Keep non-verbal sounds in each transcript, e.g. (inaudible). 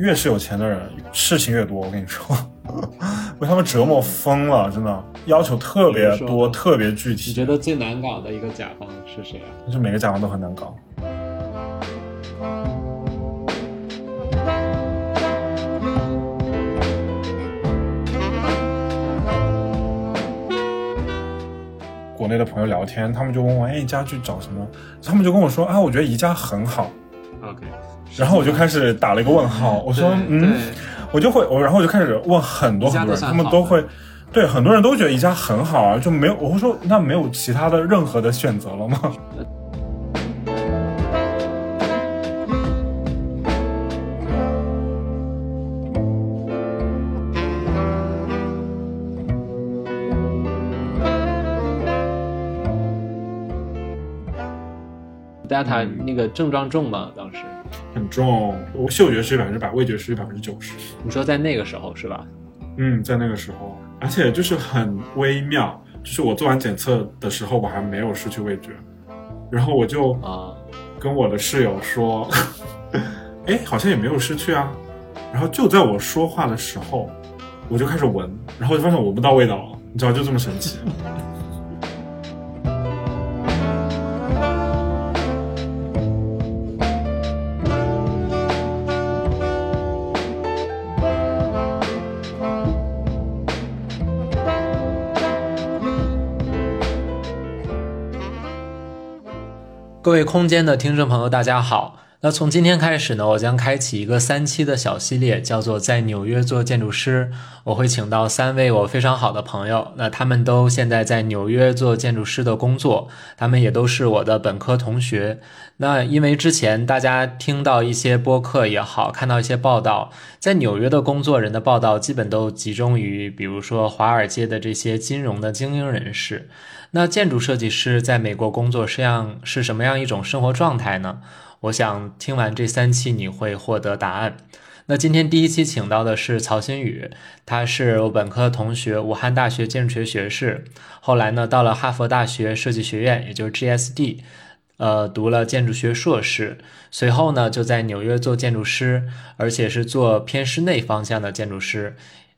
越是有钱的人，事情越多。我跟你说，(laughs) 被他们折磨疯了，真的要求特别多，特别具体。你觉得最难搞的一个甲方是谁啊？就每个甲方都很难搞。国内的朋友聊天，他们就问我，哎，家具找什么？他们就跟我说，啊，我觉得宜家很好。OK，然后我就开始打了一个问号，我说，嗯，我就会，我然后我就开始问很多很多人，他们都会，对，很多人都觉得宜家很好啊，就没有，我会说，那没有其他的任何的选择了吗？大塔那个症状重吗？当时很重，我嗅觉失去百分之百，味觉失去百分之九十。你说在那个时候是吧？嗯，在那个时候，而且就是很微妙，就是我做完检测的时候，我还没有失去味觉，然后我就啊跟我的室友说，(laughs) 哎，好像也没有失去啊。然后就在我说话的时候，我就开始闻，然后就发现闻不到味道了，你知道，就这么神奇。各位空间的听众朋友，大家好。那从今天开始呢，我将开启一个三期的小系列，叫做在纽约做建筑师。我会请到三位我非常好的朋友，那他们都现在在纽约做建筑师的工作，他们也都是我的本科同学。那因为之前大家听到一些播客也好，看到一些报道，在纽约的工作人的报道，基本都集中于比如说华尔街的这些金融的精英人士。那建筑设计师在美国工作是样是什么样一种生活状态呢？我想听完这三期你会获得答案。那今天第一期请到的是曹新宇，他是我本科同学，武汉大学建筑学学士，后来呢到了哈佛大学设计学院，也就是 GSD，呃读了建筑学硕士，随后呢就在纽约做建筑师，而且是做偏室内方向的建筑师，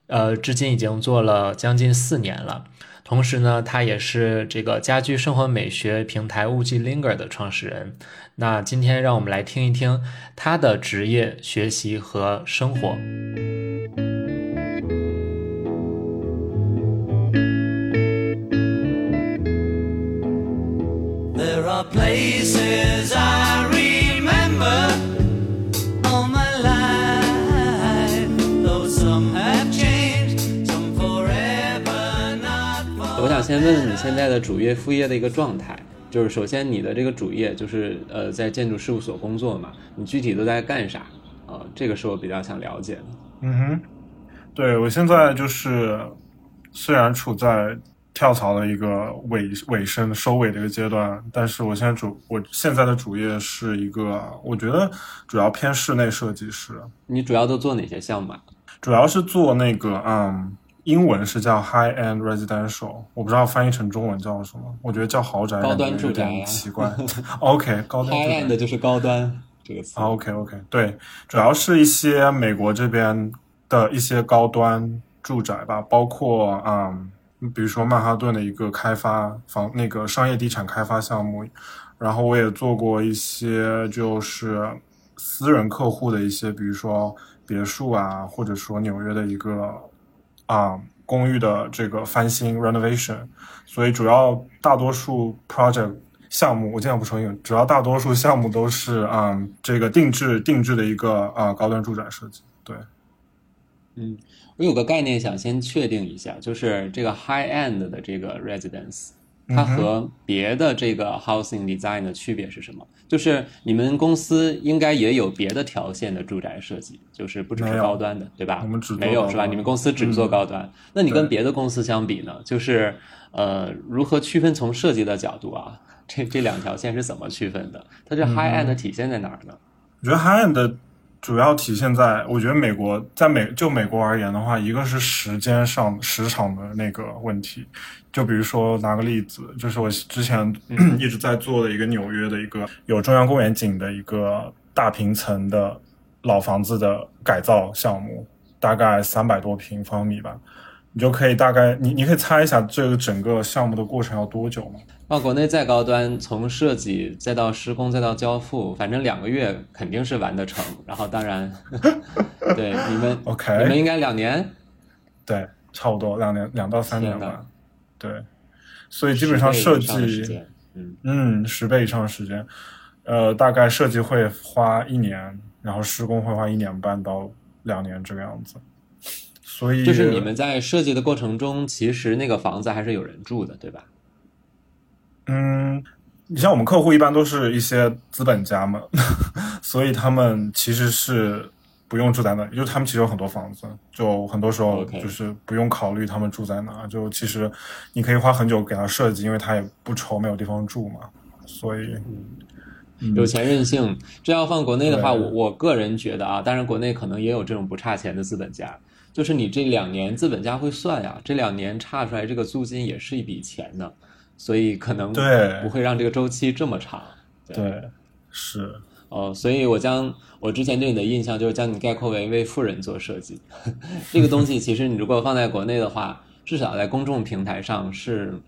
呃至今已经做了将近四年了。同时呢，他也是这个家居生活美学平台物迹 Linger 的创始人。那今天让我们来听一听他的职业、学习和生活。There are places I 先问问你现在的主业副业的一个状态，就是首先你的这个主业就是呃在建筑事务所工作嘛，你具体都在干啥？呃，这个是我比较想了解的。嗯哼，对我现在就是虽然处在跳槽的一个尾尾声收尾的一个阶段，但是我现在主我现在的主业是一个，我觉得主要偏室内设计师。你主要都做哪些项目？主要是做那个嗯。英文是叫 high end residential，我不知道翻译成中文叫什么。我觉得叫豪宅 (laughs) 高端住宅奇怪。OK，高端 high end 就是高端这个词。OK OK，对，主要是一些美国这边的一些高端住宅吧，包括嗯，比如说曼哈顿的一个开发房那个商业地产开发项目，然后我也做过一些就是私人客户的一些，比如说别墅啊，或者说纽约的一个。啊，公寓的这个翻新 renovation，所以主要大多数 project 项目，我尽量不重影，主要大多数项目都是啊，这个定制定制的一个啊高端住宅设计。对，嗯，我有个概念想先确定一下，就是这个 high end 的这个 residence。它和别的这个 housing design 的区别是什么？就是你们公司应该也有别的条线的住宅设计，就是不只是高端的，对吧？我们只没有是吧？你们公司只做高端，那你跟别的公司相比呢？就是呃，如何区分从设计的角度啊？这这两条线是怎么区分的？它这 high end 体现在哪儿呢？我觉得 high end 的。主要体现在，我觉得美国在美就美国而言的话，一个是时间上时长的那个问题，就比如说拿个例子，就是我之前 (clears throat) 一直在做的一个纽约的一个有中央公园景的一个大平层的老房子的改造项目，大概三百多平方米吧。你就可以大概你你可以猜一下这个整个项目的过程要多久吗？啊，国内再高端，从设计再到施工再到交付，反正两个月肯定是完得成。然后当然，(laughs) 对你们 (laughs) OK，你们应该两年，对，差不多两年两到三年吧。对，所以基本上设计，嗯，嗯十倍以上的时间，呃，大概设计会花一年，然后施工会花一年半到两年这个样子。所以就是你们在设计的过程中，其实那个房子还是有人住的，对吧？嗯，你像我们客户一般都是一些资本家嘛，(laughs) 所以他们其实是不用住在那里，就他们其实有很多房子，就很多时候就是不用考虑他们住在哪，就其实你可以花很久给他设计，因为他也不愁没有地方住嘛，所以嗯有钱任性。这要放国内的话，我我个人觉得啊，当然国内可能也有这种不差钱的资本家，就是你这两年资本家会算呀，这两年差出来这个租金也是一笔钱呢，所以可能对不会让这个周期这么长。对是哦，所以我将我之前对你的印象就是将你概括为为富人做设计。(laughs) 这个东西其实你如果放在国内的话，至少在公众平台上是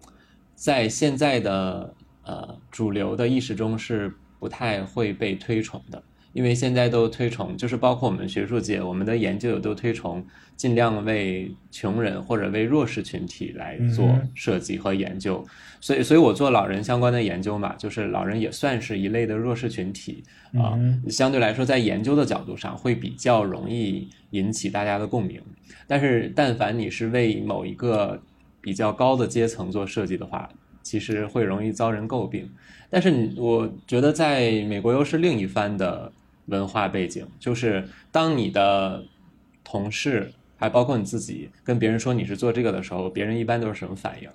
在现在的呃主流的意识中是不太会被推崇的，因为现在都推崇，就是包括我们学术界，我们的研究也都推崇尽量为穷人或者为弱势群体来做设计和研究。所以，所以我做老人相关的研究嘛，就是老人也算是一类的弱势群体啊、嗯相对来说，在研究的角度上会比较容易引起大家的共鸣。但是，但凡你是为某一个比较高的阶层做设计的话，其实会容易遭人诟病。但是你，我觉得在美国又是另一番的文化背景，就是当你的同事，还包括你自己，跟别人说你是做这个的时候，别人一般都是什么反应？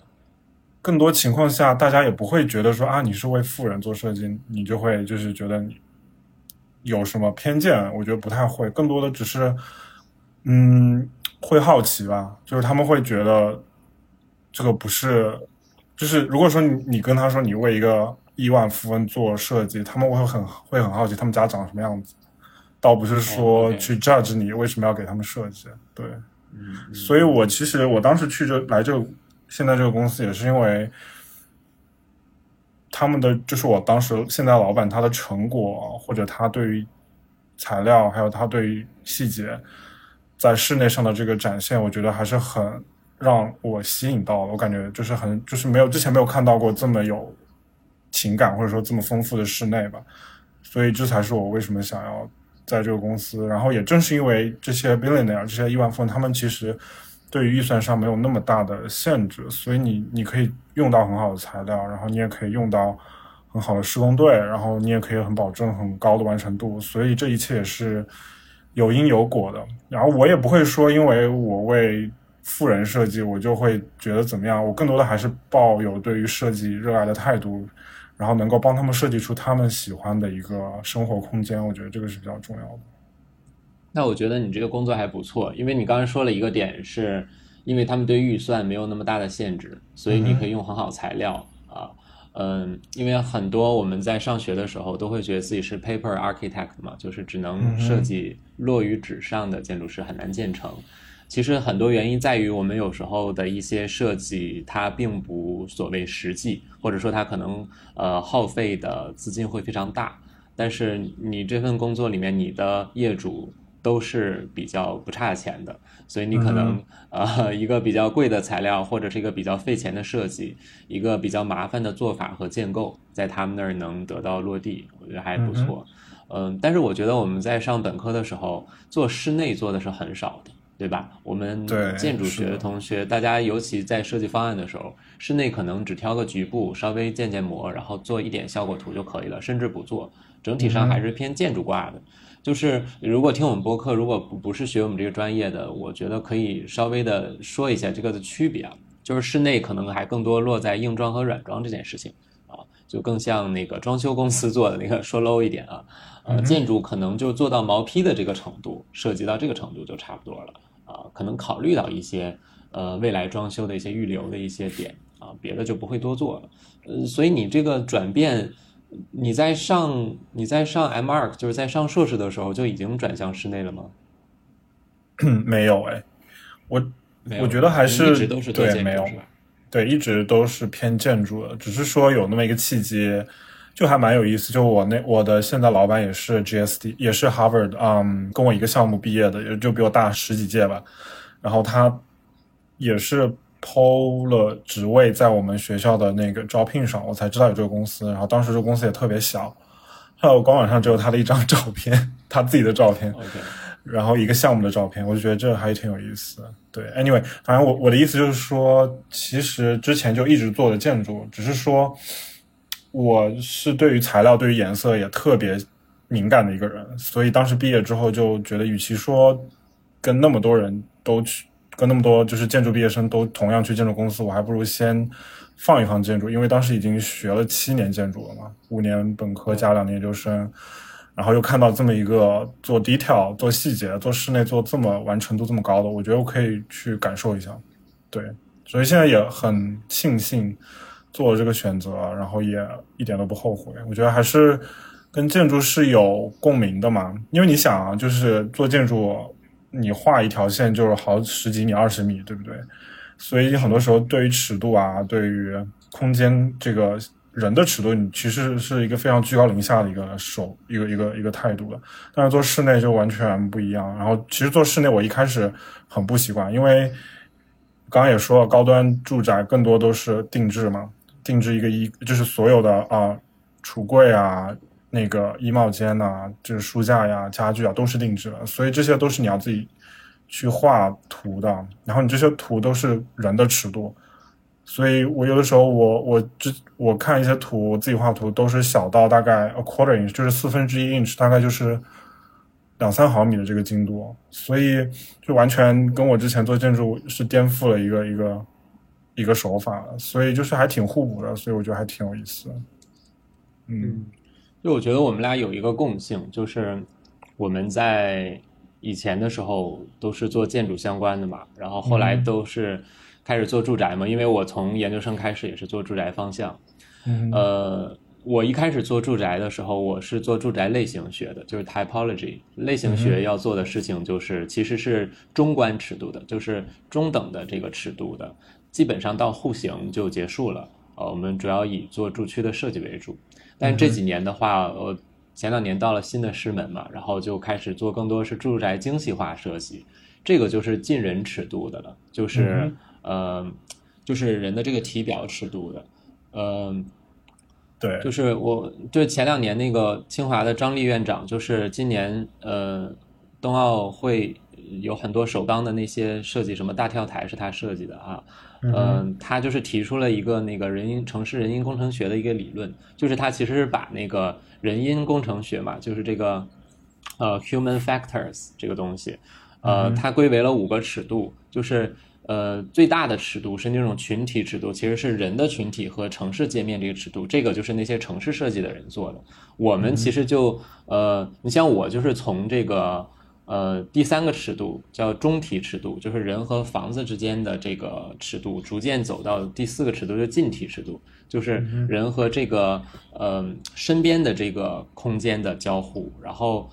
更多情况下，大家也不会觉得说啊，你是为富人做设计，你就会就是觉得你有什么偏见。我觉得不太会，更多的只是，嗯，会好奇吧。就是他们会觉得这个不是，就是如果说你你跟他说你为一个亿万富翁做设计，他们会很会很好奇他们家长什么样子，倒不是哦说去 judge 你为什么要给他们设计。对，嗯，所以我其实我当时去这来这个现在这个公司也是因为他们的就是我当时现在老板他的成果或者他对于材料还有他对于细节在室内上的这个展现，我觉得还是很让我吸引到了。我感觉就是很就是没有之前没有看到过这么有情感或者说这么丰富的室内吧，所以这才是我为什么想要在这个公司。然后也正是因为这些 billionaire 这些亿万富翁，他们其实对于预算上没有那么大的限制，所以你你可以用到很好的材料，然后你也可以用到很好的施工队，然后你也可以很保证很高的完成度，所以这一切也是有因有果的。然后我也不会说，因为我为富人设计，我就会觉得怎么样。我更多的还是抱有对于设计热爱的态度，然后能够帮他们设计出他们喜欢的一个生活空间。我觉得这个是比较重要的。那我觉得你这个工作还不错，因为你刚才说了一个点是，因为他们对预算没有那么大的限制，所以你可以用很好材料啊。嗯，因为很多我们在上学的时候都会觉得自己是 paper architect 嘛，就是只能设计落于纸上的建筑师很难建成。其实很多原因在于我们有时候的一些设计，它并不所谓实际，或者说它可能呃耗费的资金会非常大。但是你这份工作里面，你的业主都是比较不差钱的，所以你可能、呃一个比较贵的材料，或者是一个比较费钱的设计，一个比较麻烦的做法和建构，在他们那儿能得到落地，我觉得还不错。嗯但是我觉得我们在上本科的时候做室内做的是很少的。对吧？我们建筑学的的同学，大家尤其在设计方案的时候，室内可能只挑个局部，稍微建建模，然后做一点效果图就可以了，甚至不做。整体上还是偏建筑挂的。就是如果听我们播客，如果不不是学我们这个专业的，我觉得可以稍微的说一下这个的区别啊。就是室内可能还更多落在硬装和软装这件事情啊，就更像那个装修公司做的那个，说 low 一点啊，呃，建筑可能就做到毛坯的这个程度，涉及到这个程度就差不多了。啊，可能考虑到一些呃未来装修的一些预留的一些点啊，别的就不会多做了。呃，所以你这个转变你在上你在上 M 二，就是在上硕士的时候就已经转向室内了吗？(coughs) 没有哎，我我觉得还是一直都是对没有筑？对，一直都是偏建筑的，只是说有那么一个契机，就还蛮有意思。就我那我的现在老板也是 GSD，也是 Harvard，嗯，跟我一个项目毕业的，也就比我大十几届吧。然后他也是抛了职位在我们学校的那个招聘上，我才知道有这个公司。然后当时这个公司也特别小，还有官网上只有他的一张照片，他自己的照片。(laughs) 然后一个项目的照片，我就觉得这还挺有意思的。对，anyway，反正我我的意思就是说，其实之前就一直做的建筑，只是说我是对于材料、对于颜色也特别敏感的一个人，所以当时毕业之后就觉得，与其说跟那么多人都去，跟那么多就是建筑毕业生都同样去建筑公司，我还不如先放一放建筑，因为当时已经学了七年建筑了嘛，五年本科加两年研究生。然后又看到这么一个做 detail、做细节、做室内做这么完成度这么高的，我觉得我可以去感受一下。对，所以现在也很庆幸做了这个选择，然后也一点都不后悔。我觉得还是跟建筑是有共鸣的嘛，因为你想啊，就是做建筑，你画一条线就是好十几米、二十米，对不对？所以很多时候对于尺度啊，对于空间这个人的尺度，你其实是一个非常居高临下的一个手一个一个一个态度的。但是做室内就完全不一样。然后其实做室内我一开始很不习惯，因为刚刚也说了，高端住宅更多都是定制嘛，定制一个衣就是所有的啊、橱柜啊。那个衣帽间呐、就是书架呀、家具啊，都是定制的，所以这些都是你要自己去画图的。然后你这些图都是人的尺度，所以我有的时候我我之我看一些图，我自己画图都是小到大概 a quarter inch，就是四分之一 inch，大概就是两三毫米的这个精度，所以就完全跟我之前做建筑是颠覆了一个一个一个手法，所以就是还挺互补的，所以我觉得还挺有意思。的。嗯。就我觉得我们俩有一个共性，就是我们在以前的时候都是做建筑相关的嘛，然后后来都是开始做住宅嘛，因为我从研究生开始也是做住宅方向。嗯。呃，我一开始做住宅的时候，我是做住宅类型学的，就是 typology 类型学要做的事情就是其实是中观尺度的，就是中等的这个尺度的，基本上到户型就结束了。呃，我们主要以做住区的设计为主。但这几年的话，呃，前两年到了新的师门嘛，然后就开始做更多是住宅精细化设计，这个就是近人尺度的了，就是、呃，就是人的这个体表尺度的，嗯、对，就是我对前两年那个清华的张力院长，就是今年呃冬奥会有很多首钢的那些设计，什么大跳台是他设计的啊，嗯、他就是提出了一个那个人因城市人因工程学的一个理论，就是他其实是把那个人因工程学嘛，就是这个呃 human factors 这个东西，呃，它归为了五个尺度，就是呃最大的尺度是那种群体尺度，其实是人的群体和城市界面这个尺度，这个就是那些城市设计的人做的。我们其实就呃，你像我就是从这个。呃，第三个尺度叫中体尺度，就是人和房子之间的这个尺度，逐渐走到第四个尺度，就近体尺度，就是人和这个呃身边的这个空间的交互，然后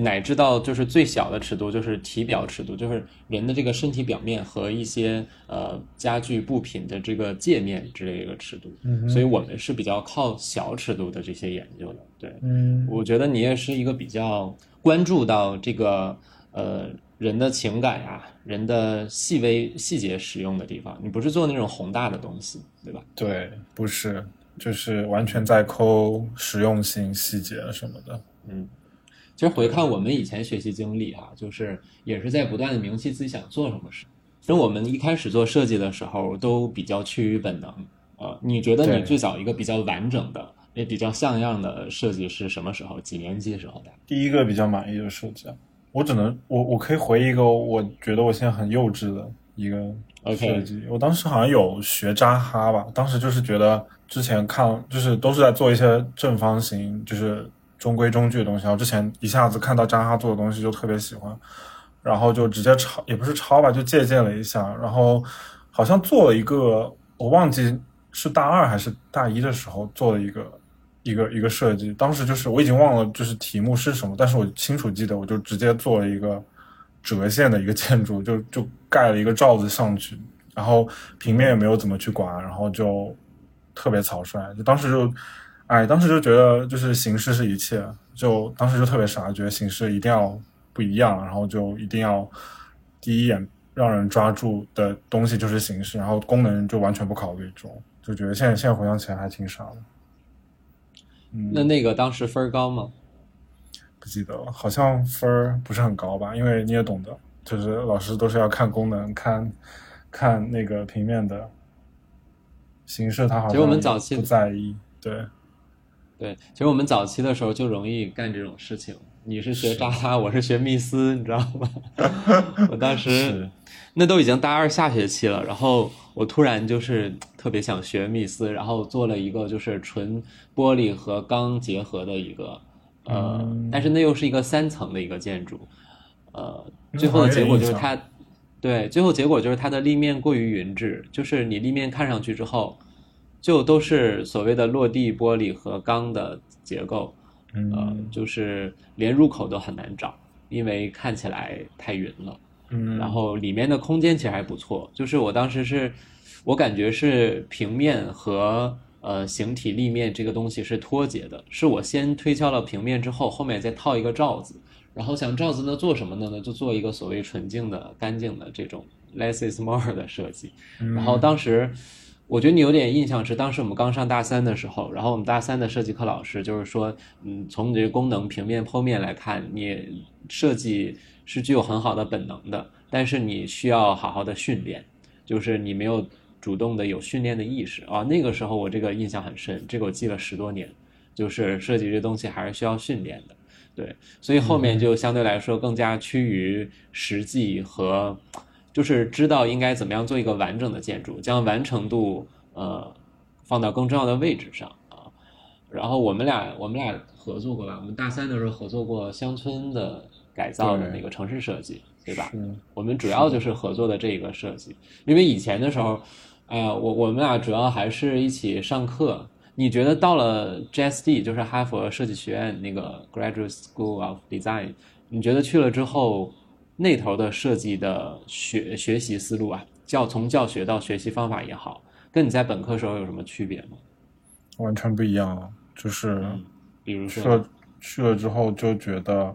乃至到就是最小的尺度，就是体表尺度，就是人的这个身体表面和一些呃家具布品的这个界面之类的一个尺度。所以我们是比较靠小尺度的这些研究的。对，嗯我觉得你也是一个比较关注到这个呃人的情感呀、人的细微细节使用的地方，你不是做那种宏大的东西，对吧？对，不是，就是完全在抠实用性、细节什么的。嗯其实回看我们以前学习经历啊、就是也是在不断的明晰自己想做什么事。其实我们一开始做设计的时候都比较趋于本能。呃，你觉得你最早一个比较完整的、也比较像样的设计是什么时候？几年级的时候的？第一个比较满意的设计啊，我只能我我可以回一个我觉得我现在很幼稚的一个设计。我当时好像有学扎哈吧，当时就是觉得之前看就是都是在做一些正方形，就是中规中矩的东西。然后之前一下子看到扎哈做的东西就特别喜欢，然后就直接抄，也不是抄吧，就借鉴了一下，然后好像做了一个，我忘记是大二还是大一的时候做了一个一个一个设计。当时就是我已经忘了就是题目是什么，但是我清楚记得，我就直接做了一个折线的一个建筑，就就盖了一个罩子上去，然后平面也没有怎么去管，然后就特别草率。就当时就，哎，当时就觉得就是形式是一切，就当时就特别傻，觉得形式一定要不一样，然后就一定要第一眼。让人抓住的东西就是形式，然后功能就完全不考虑，这种就觉得现在现在回想起来还挺傻的。嗯，那那个当时分高吗？不记得了，好像分不是很高吧？因为你也懂得，就是老师都是要看功能，看看那个平面的形式，他好像我们早期不在意。对，对，其实我们早期的时候就容易干这种事情。你是学扎拉，我是学密斯，你知道吗？(laughs) 我当时那都已经大二下学期了，然后我突然就是特别想学密斯，然后做了一个就是纯玻璃和钢结合的一个，呃，但是那又是一个三层的一个建筑，呃，最后的结果就是它，对，最后结果就是它的立面过于匀质，就是你立面看上去之后，就都是所谓的落地玻璃和钢的结构。呃，就是连入口都很难找，因为看起来太匀了。嗯，然后里面的空间其实还不错。就是我当时是，我感觉是平面和呃形体立面这个东西是脱节的，是我先推敲了平面之后，后面再套一个罩子，然后想罩子呢做什么呢？呢就做一个所谓纯净的、干净的这种 less is more 的设计。然后当时。我觉得你有点印象是，当时我们刚上大三的时候，然后我们大三的设计课老师就是说，嗯，从你这个功能平面剖面来看，你设计是具有很好的本能的，但是你需要好好的训练，就是你没有主动的有训练的意识啊。那个时候我这个印象很深，这个我记了十多年，就是设计这东西还是需要训练的，对，所以后面就相对来说更加趋于实际和。就是知道应该怎么样做一个完整的建筑，将完成度呃放到更重要的位置上啊。然后我们俩我们俩合作过吧？我们大三的时候合作过乡村的改造的那个城市设计，对吧？我们主要就是合作的这个设计。因为以前的时候，哎我我们俩主要还是一起上课。你觉得到了 GSD，就是哈佛设计学院那个 Graduate School of Design，你觉得去了之后？那头的设计的学学习思路啊，教从教学到学习方法也好，跟你在本科时候有什么区别吗？完全不一样，就是，比如说去了去了之后就觉得，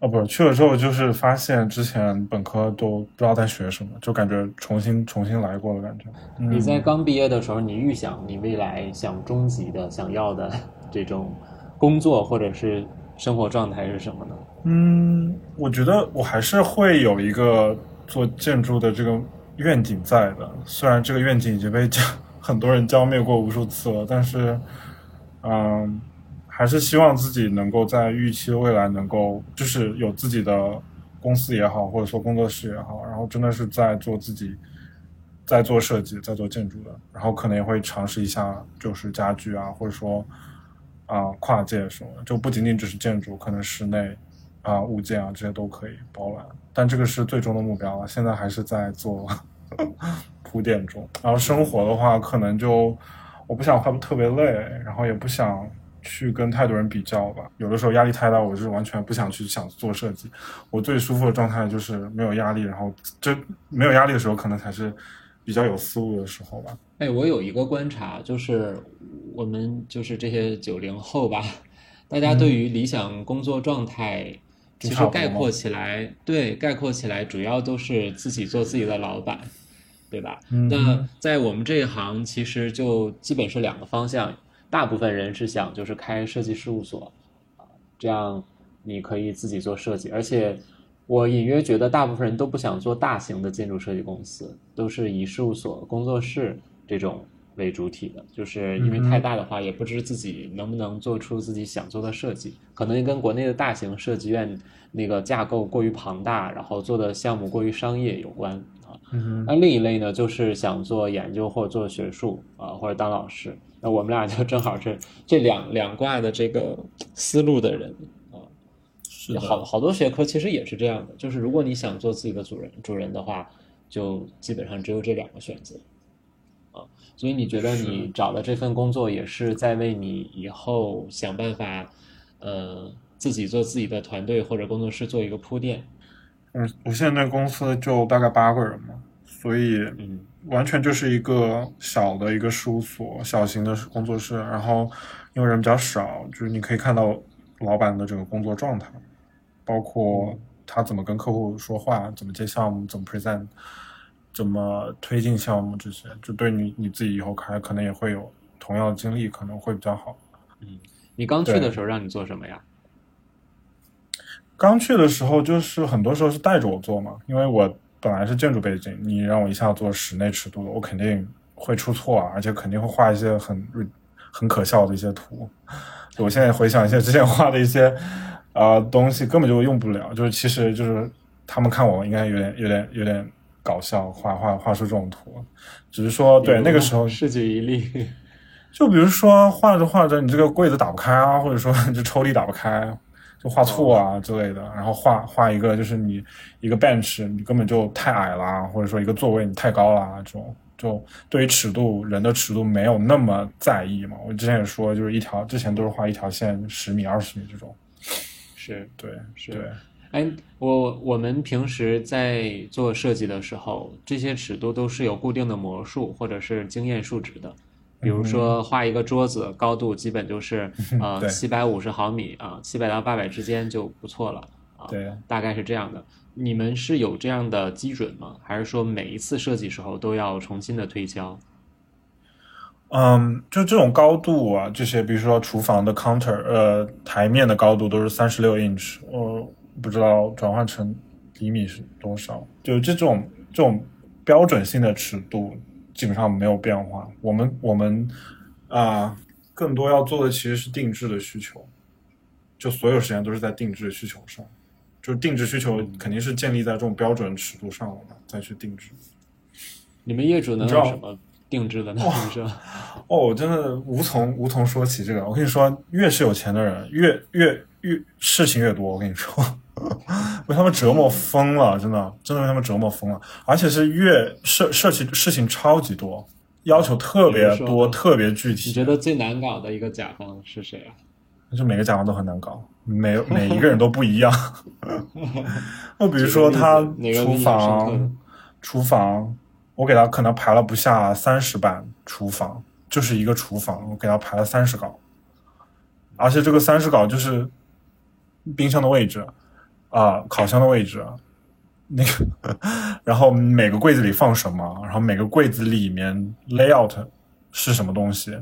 哦，不是去了之后就是发现之前本科都不知道在学什么，就感觉重新重新来过的感觉。你在刚毕业的时候，你预想你未来想终极的想要的这种工作或者是生活状态是什么呢？嗯，我觉得我还是会有一个做建筑的这个愿景在的，虽然这个愿景已经被很多人浇灭过无数次了，但是，嗯，还是希望自己能够在预期未来能够就是有自己的公司也好，或者说工作室也好，然后真的是在做自己，在做设计，在做建筑的，然后可能也会尝试一下就是家具啊，或者说啊跨界什么，就不仅仅只是建筑，可能室内。啊，物件啊，这些都可以包揽，但这个是最终的目标了。现在还是在做 (laughs) 铺垫中。然后生活的话，可能就我不想画特别累，然后也不想去跟太多人比较吧。有的时候压力太大，我是完全不想去想做设计。我最舒服的状态就是没有压力，然后这没有压力的时候，可能才是比较有思路的时候吧。哎，我有一个观察，就是我们就是这些九零后吧，大家对于理想工作状态。其实概括起来，对概括起来，主要都是自己做自己的老板，对吧？那在我们这一行，其实就基本是两个方向。大部分人是想就是开设计事务所，啊，这样你可以自己做设计。而且我隐约觉得，大部分人都不想做大型的建筑设计公司，都是以事务所、工作室这种。为主体的，就是因为太大的话，也不知自己能不能做出自己想做的设计，可能跟国内的大型设计院那个架构过于庞大，然后做的项目过于商业有关啊。那另一类呢，就是想做研究或者做学术啊，或者当老师。那我们俩就正好是这两两挂的这个思路的人啊。是好好多学科其实也是这样的，就是如果你想做自己的主人主人的话，就基本上只有这两个选择。啊。所以你觉得你找的这份工作也是在为你以后想办法，呃，自己做自己的团队或者工作室做一个铺垫？嗯，我现在公司就大概八个人嘛，所以嗯，完全就是一个小的一个事务所，小型的工作室。然后因为人比较少，就是你可以看到老板的整个工作状态，包括他怎么跟客户说话，怎么接项目，怎么 present，怎么推进项目这些，就对你你自己以后开可能也会有同样的经历，可能会比较好。嗯你刚去的时候让你做什么呀？刚去的时候，就是很多时候是带着我做嘛，因为我本来是建筑背景，你让我一下做室内尺度的，我肯定会出错啊，而且肯定会画一些很很可笑的一些图。我现在回想一下之前画的一些啊、呃东西，根本就用不了，就是其实就是他们看我应该有点有点有点搞笑，画画画出这种图，只是说对那个时候是举一例。(laughs) 就比如说画着画着，你这个柜子打不开啊，或者说 (laughs) 这抽屉打不开，就画错啊之类的。然后画画一个就是你一个 bench，你根本就太矮啦，或者说一个座位你太高啦，这种就对于尺度人的尺度没有那么在意嘛。我之前也说，就是一条之前都是画一条线十米、二十米这种。是对，是对，哎，我我们平时在做设计的时候，这些尺度都是有固定的模数或者是经验数值的。比如说画一个桌子，高度基本就是 (laughs) 呃对七百五十毫米啊，七百到八百之间就不错了啊，对，大概是这样的。你们是有这样的基准吗？还是说每一次设计时候都要重新的推敲？嗯，就这种高度啊，这些比如说厨房的 counter，呃，台面的高度都是三十六 inch，我不知道转换成厘米是多少。就这种这种标准性的尺度基本上没有变化。我们我们啊、更多要做的其实是定制的需求，就所有时间都是在定制需求上，就是定制需求肯定是建立在这种标准尺度上了嘛，再去定制。你们业主能有什么定制的呢？是吧？哦，真的无从无从说起这个。我跟你说，越是有钱的人，越越越事情越多。我跟你说，(laughs) 被他们折磨疯了，真的，真的被他们折磨疯了。而且是越设设计事情超级多，要求特别多，特别具体你，觉得最难搞的一个甲方是谁啊？(laughs) 就每个甲方都很难搞，每每一个人都不一样。就比如说 (laughs) 他厨房，厨房，我给他可能排了不下三十版厨房，就是一个厨房，我给他排了三十稿，而且这个三十稿就是冰箱的位置啊、烤箱的位置，那个，然后每个柜子里放什么，然后每个柜子里面 layout 是什么东西，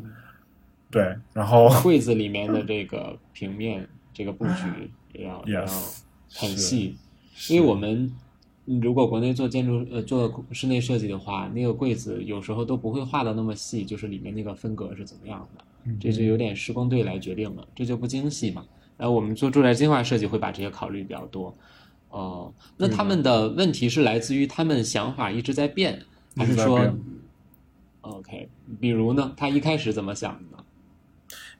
对，然后柜子里面的这个平面这个布局也要也要 yes 很细，因为我们嗯如果国内做建筑呃做室内设计的话，那个柜子有时候都不会画的那么细，就是里面那个分隔是怎么样的，嗯这就有点施工队来决定了，这就不精细嘛。然后我们做住宅计划设计会把这些考虑比较多。哦、那他们的问题是来自于他们想法一直在变，还是说，OK？比如呢，他一开始怎么想的呢？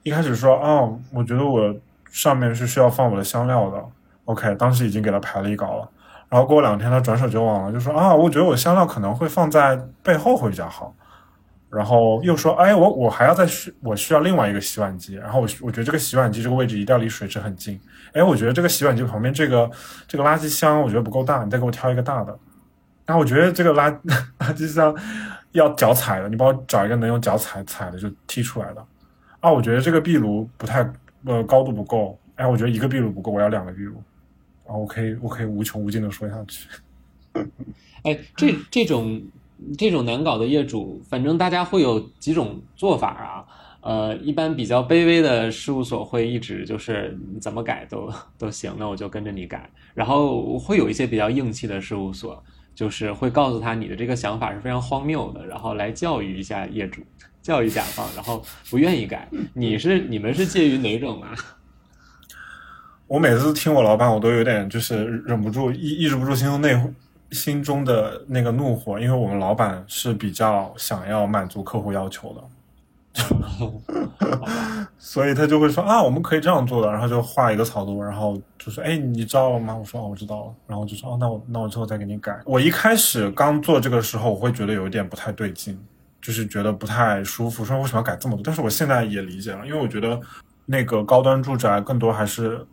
一开始说，哦，我觉得我上面是需要放我的香料的。OK，当时已经给他排了一稿了。然后过两天他转手就忘了，就说啊，我觉得我香料可能会放在背后会比较好。然后又说，哎，我我还要再需我需要另外一个洗碗机。然后我我觉得这个洗碗机这个位置一定要离水池很近。哎，我觉得这个洗碗机旁边这个这个垃圾箱我觉得不够大，你再给我挑一个大的。然后我觉得这个垃 (laughs) 垃圾箱要脚踩的，你帮我找一个能用脚踩踩的就踢出来的。啊，我觉得这个壁炉不太呃高度不够，哎，我觉得一个壁炉不够，我要两个壁炉。啊，我可以我可以无穷无尽的说下去。(laughs) 哎，这这种这种难搞的业主，反正大家会有几种做法啊。呃，一般比较卑微的事务所会一直就是你怎么改都都行，那我就跟着你改。然后会有一些比较硬气的事务所，就是会告诉他你的这个想法是非常荒谬的，然后来教育一下业主，教育甲方，然后不愿意改。你是你们是介于哪种啊？(laughs) 我每次听我老板，我都有点就是忍不住抑抑制不住心中内心中的那个怒火，因为我们老板是比较想要满足客户要求的，(laughs) 所以他就会说啊，我们可以这样做的，然后就画一个草图，然后就说，哎，你知道了吗？我说哦，我知道了，然后就说哦，那我那我之后再给你改。我一开始刚做这个时候，我会觉得有一点不太对劲，就是觉得不太舒服，说为什么要改这么多？但是我现在也理解了，因为我觉得那个高端住宅更多还是，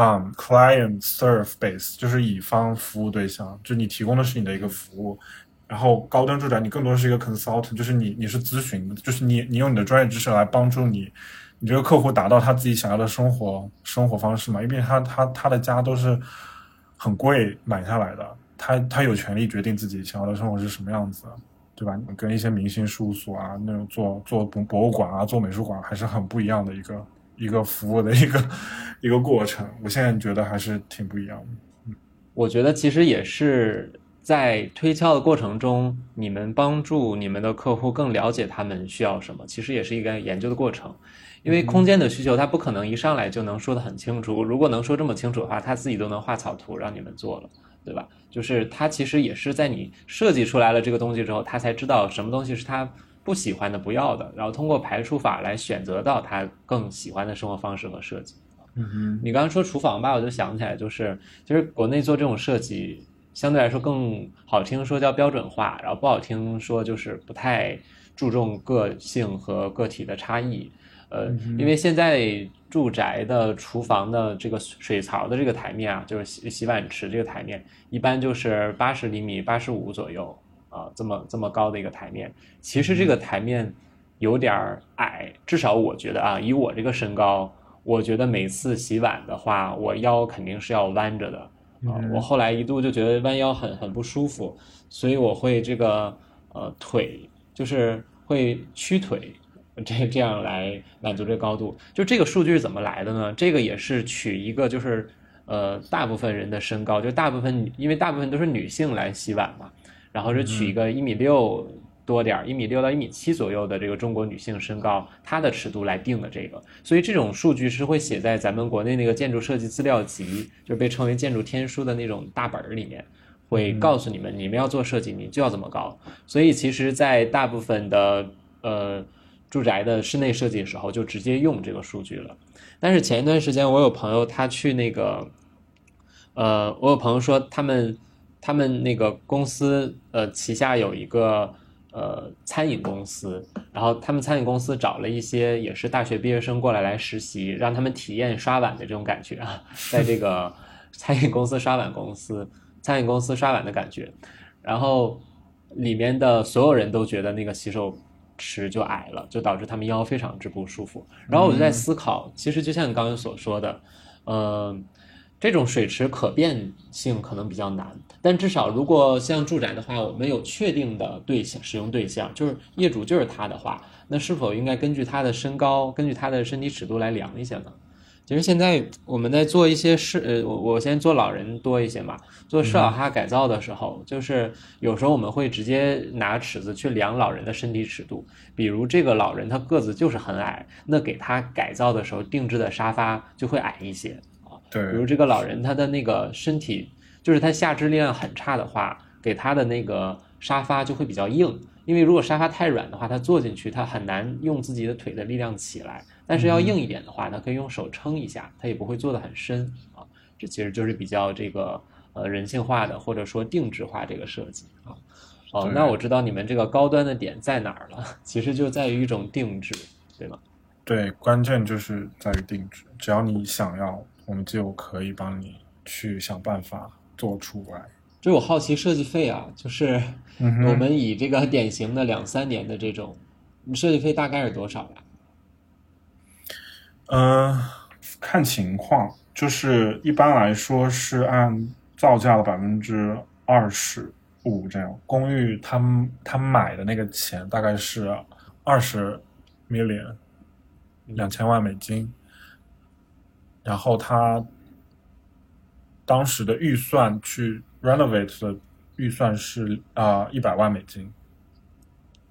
嗯，client serve base，就是乙方服务对象，就你提供的是你的一个服务。然后高端住宅你更多是一个 consultant，就是你你是咨询，就是你你用你的专业知识来帮助你，你这个客户达到他自己想要的生活生活方式嘛？因为他他他的家都是很贵买下来的，他他有权利决定自己想要的生活是什么样子，对吧？跟一些明星事务所啊那种做做博博物馆啊做美术馆还是很不一样的一个一个服务的一个一个过程。我现在觉得还是挺不一样的。嗯，我觉得其实也是。在推敲的过程中，你们帮助你们的客户更了解他们需要什么，其实也是一个研究的过程。因为空间的需求，他不可能一上来就能说得很清楚。如果能说这么清楚的话，他自己都能画草图让你们做了，对吧？就是他其实也是在你设计出来了这个东西之后，他才知道什么东西是他不喜欢的、不要的，然后通过排除法来选择到他更喜欢的生活方式和设计。嗯哼，你刚刚说厨房吧，我就想起来，就是其实国内做这种设计。相对来说更好听，说叫标准化，然后不好听说就是不太注重个性和个体的差异。呃，因为现在住宅的厨房的这个水槽的这个台面啊，就是洗洗碗池这个台面，一般就是八十厘米、八十五左右啊，这么这么高的一个台面。其实这个台面有点矮，至少我觉得啊，以我这个身高，我觉得每次洗碗的话，我腰肯定是要弯着的。啊，我后来一度就觉得弯腰很很不舒服，所以我会这个呃腿就是会屈腿，这这样来满足这个高度。就这个数据是怎么来的呢？这个也是取一个就是呃大部分人的身高，就大部分因为大部分都是女性来洗碗嘛，然后是取一个一米六。多点儿一米六到一米七左右的这个中国女性身高，她的尺度来定的这个，所以这种数据是会写在咱们国内那个建筑设计资料集，就是被称为建筑天书的那种大本儿里面，会告诉你们，你们要做设计，你就要这么高。所以其实，在大部分的呃住宅的室内设计的时候，就直接用这个数据了。但是前一段时间，我有朋友他去那个，呃，我有朋友说他们他们那个公司呃旗下有一个。呃，餐饮公司，然后他们餐饮公司找了一些也是大学毕业生过来来实习，让他们体验刷碗的这种感觉啊，在这个 (laughs) 餐饮公司刷碗公司，餐饮公司刷碗的感觉，然后里面的所有人都觉得那个洗手池就矮了，就导致他们腰非常之不舒服。然后我就在思考，其实就像你刚刚所说的，嗯。这种水池可变性可能比较难，但至少如果像住宅的话，我们有确定的对象使用对象，就是业主就是他的话，那是否应该根据他的身高，根据他的身体尺度来量一些呢？其实现在我们在做一些事，呃，我我先做老人多一些嘛，做适老哈改造的时候，就是有时候我们会直接拿尺子去量老人的身体尺度，比如这个老人他个子就是很矮，那给他改造的时候定制的沙发就会矮一些。对，比如这个老人，他的那个身体，就是他下肢力量很差的话，给他的那个沙发就会比较硬，因为如果沙发太软的话，他坐进去他很难用自己的腿的力量起来。但是要硬一点的话，他可以用手撑一下，他也不会坐得很深啊。这其实就是比较这个呃人性化的或者说定制化这个设计啊。哦，那我知道你们这个高端的点在哪儿了，(laughs) 其实就在于一种定制，对吗？对，关键就是在于定制，只要你想要。我们就可以帮你去想办法做出来。就我好奇设计费啊，就是我们以这个典型的两三年的这种设计费大概是多少呀？嗯，看情况，就是一般来说是按造价的百分之二十五这样。公寓他他买的那个钱大概是二十 million，两千万美金。然后他当时的预算去 renovate 的预算是啊一百万美金，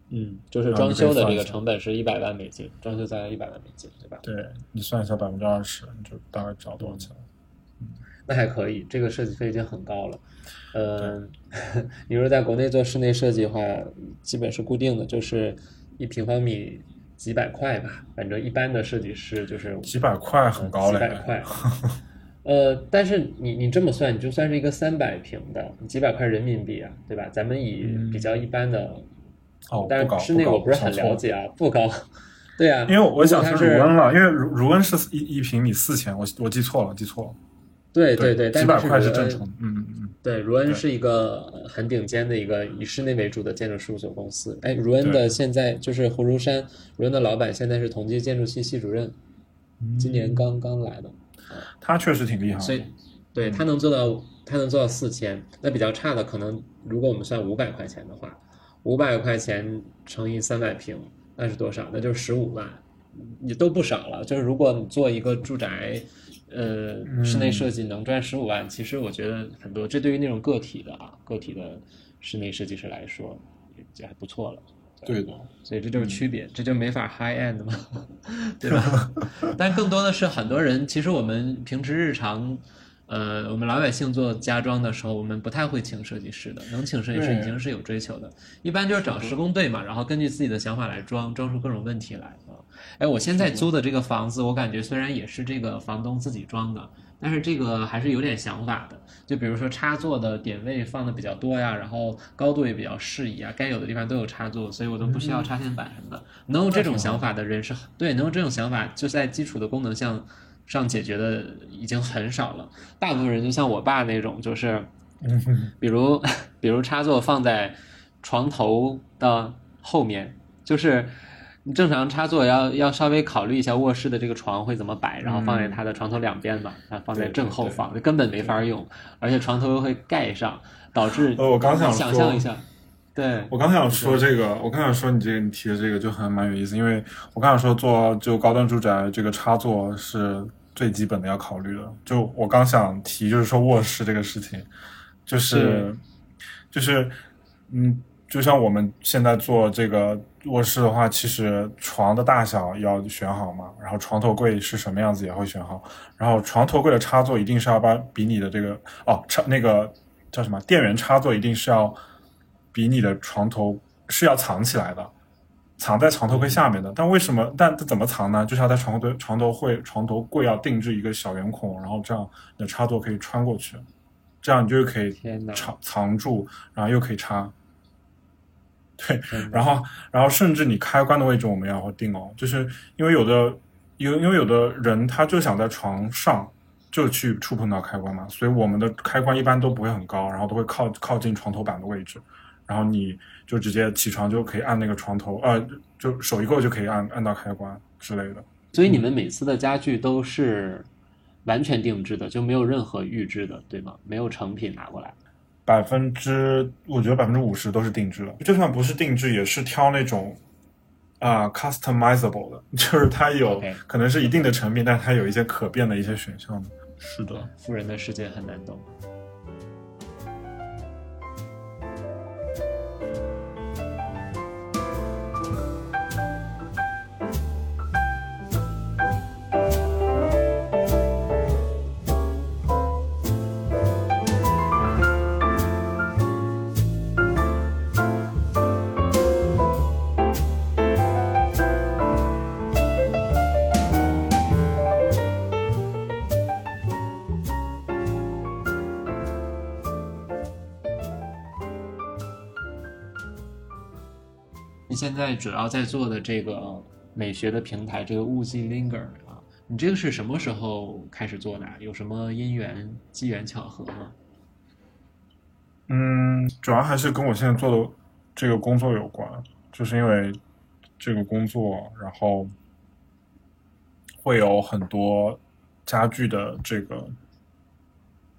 嗯，就是装修的这个成本是一百万美金，装修再来一百万美金，对吧？对你算一下百分之二十，你就大概知道多少钱。嗯，那还可以，这个设计费已经很高了。嗯，(laughs) 你说在国内做室内设计的话，基本是固定的，就是一平方米。几百块吧，反正一般的设计师就是几百块很高了。几百块，(laughs) 呃，但是你你这么算，你就算是一个三百平的几百块人民币啊，对吧？咱们以比较一般的哦，但是，室内我不是很了解啊，不高。对啊，因为我想是如果它是如温了，因为如如恩是一一平米四千，我我记错了，记错了。对对对，但几百块是。嗯嗯嗯，对，如恩是一个很顶尖的一个以室内为主的建筑事务所公司。哎，如恩的现在就是胡如山，如恩的老板现在是同济建筑系系主任，今年刚刚来的，他确实挺厉害的。所以对他能做到，他能做到四千。那比较差的可能，如果我们算五百块钱的话，五百块钱乘以三百平，那是多少？那就是十五万，也都不少了。就是如果你做一个住宅。呃，室内设计能赚十五万，其实我觉得很多，这对于那种个体的啊，个体的室内设计师来说，也还不错了。对的，所以这就是区别，这就没法 high end 嘛，(laughs) 对吧？(laughs) 但更多的是很多人，其实我们平时日常，呃，我们老百姓做家装的时候，我们不太会请设计师的，能请设计师已经是有追求的，一般就是找施工队嘛，然后根据自己的想法来装，装出各种问题来啊。哎，我现在租的这个房子，我感觉虽然也是这个房东自己装的，但是这个还是有点想法的。就比如说插座的点位放的比较多呀，然后高度也比较适宜啊，该有的地方都有插座，所以我都不需要插线板什么的。能有这种想法的人是对，能有这种想法就在基础的功能项上解决的已经很少了。大部分人就像我爸那种，就是比如 (laughs) 比如插座放在床头的后面，就是。你正常插座要要稍微考虑一下卧室的这个床会怎么摆，然后放在他的床头两边嘛，它放在正后方，根本没法用，而且床头又会盖上，导致哦，我刚想想说象一下，对。我刚想说这个，我刚想说你这个你提的这个就很蛮有意思，因为我刚想说做就高端住宅这个插座是最基本的要考虑的。就我刚想提就是说卧室这个事情，就是是。就是嗯，就像我们现在做这个卧室的话，其实床的大小要选好嘛，然后床头柜是什么样子也会选好，然后床头柜的插座一定是要把比你的这个哦插那个叫什么电源插座一定是要比你的床头是要藏起来的，藏在床头柜下面的。但为什么？但它怎么藏呢？就是要在床头床头柜床头柜要定制一个小圆孔，然后这样你的插座可以穿过去，这样你就可以藏藏住，然后又可以插。对，然后然后甚至你开关的位置我们也要定哦，就是因为有的因为因为有的人他就想在床上就去触碰到开关嘛，所以我们的开关一般都不会很高，然后都会靠靠近床头板的位置，然后你就直接起床就可以按那个床头，呃，就手一够就可以按按到开关之类的。所以你们每次的家具都是完全定制的，就没有任何预制的，对吗？没有成品拿过来。百分之，我觉得百分之五十都是定制的，就算不是定制，也是挑那种啊、customizable 的，(laughs) 就是它有可能是一定的成品，但它有一些可变的一些选项的。是的，富人的世界很难懂。在主要在做的这个美学的平台，这个物记 Linger 啊，你这个是什么时候开始做的？有什么因缘机缘巧合吗？嗯，主要还是跟我现在做的这个工作有关，就是因为这个工作，然后会有很多家具的这个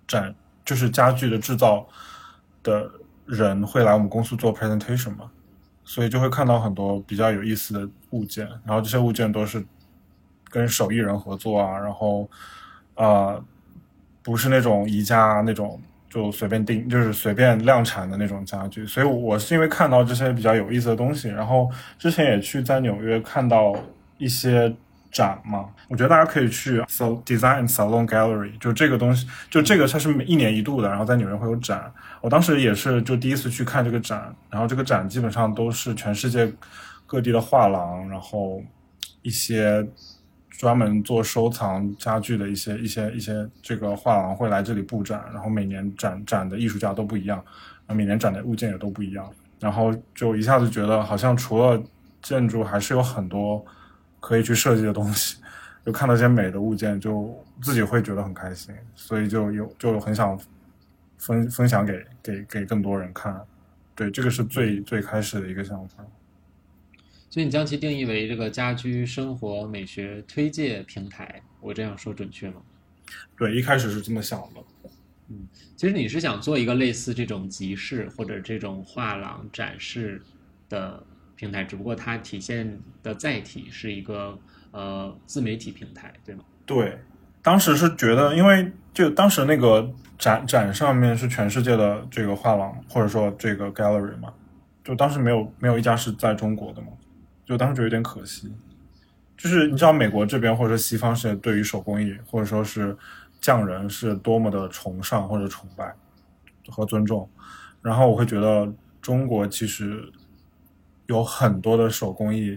展，就是家具的制造的人会来我们公司做 presentation 嘛，所以就会看到很多比较有意思的物件，然后这些物件都是跟手艺人合作啊，然后啊不是那种宜家那种就随便定，就是随便量产的那种家具。所以我是因为看到这些比较有意思的东西，然后之前也去在纽约看到一些展嘛，我觉得大家可以去 So Design Salon Gallery，就这个东西，就这个它是每一年一度的，然后在纽约会有展。我当时也是就第一次去看这个展，然后这个展基本上都是全世界各地的画廊，然后一些专门做收藏家具的一些一些一些这个画廊会来这里布展，然后每年展展的艺术家都不一样，然后每年展的物件也都不一样。然后就一下子觉得好像除了建筑，还是有很多可以去设计的东西。(laughs) 就看到一些美的物件，就自己会觉得很开心，所以就有就很想分分享给给给更多人看。对，这个是最最开始的一个想法。所以你将其定义为这个家居生活美学推介平台，我这样说准确吗？对，一开始是这么想的。嗯，其实你是想做一个类似这种集市或者这种画廊展示的平台，只不过它体现的载体是一个。呃，自媒体平台对吗？对，当时是觉得，因为就当时那个展展上面是全世界的这个画廊，或者说这个 gallery 嘛，就当时没有没有一家是在中国的嘛，就当时觉得有点可惜。就是你知道美国这边或者西方世界对于手工艺或者说是匠人是多么的崇尚或者崇拜和尊重，然后我会觉得中国其实有很多的手工艺。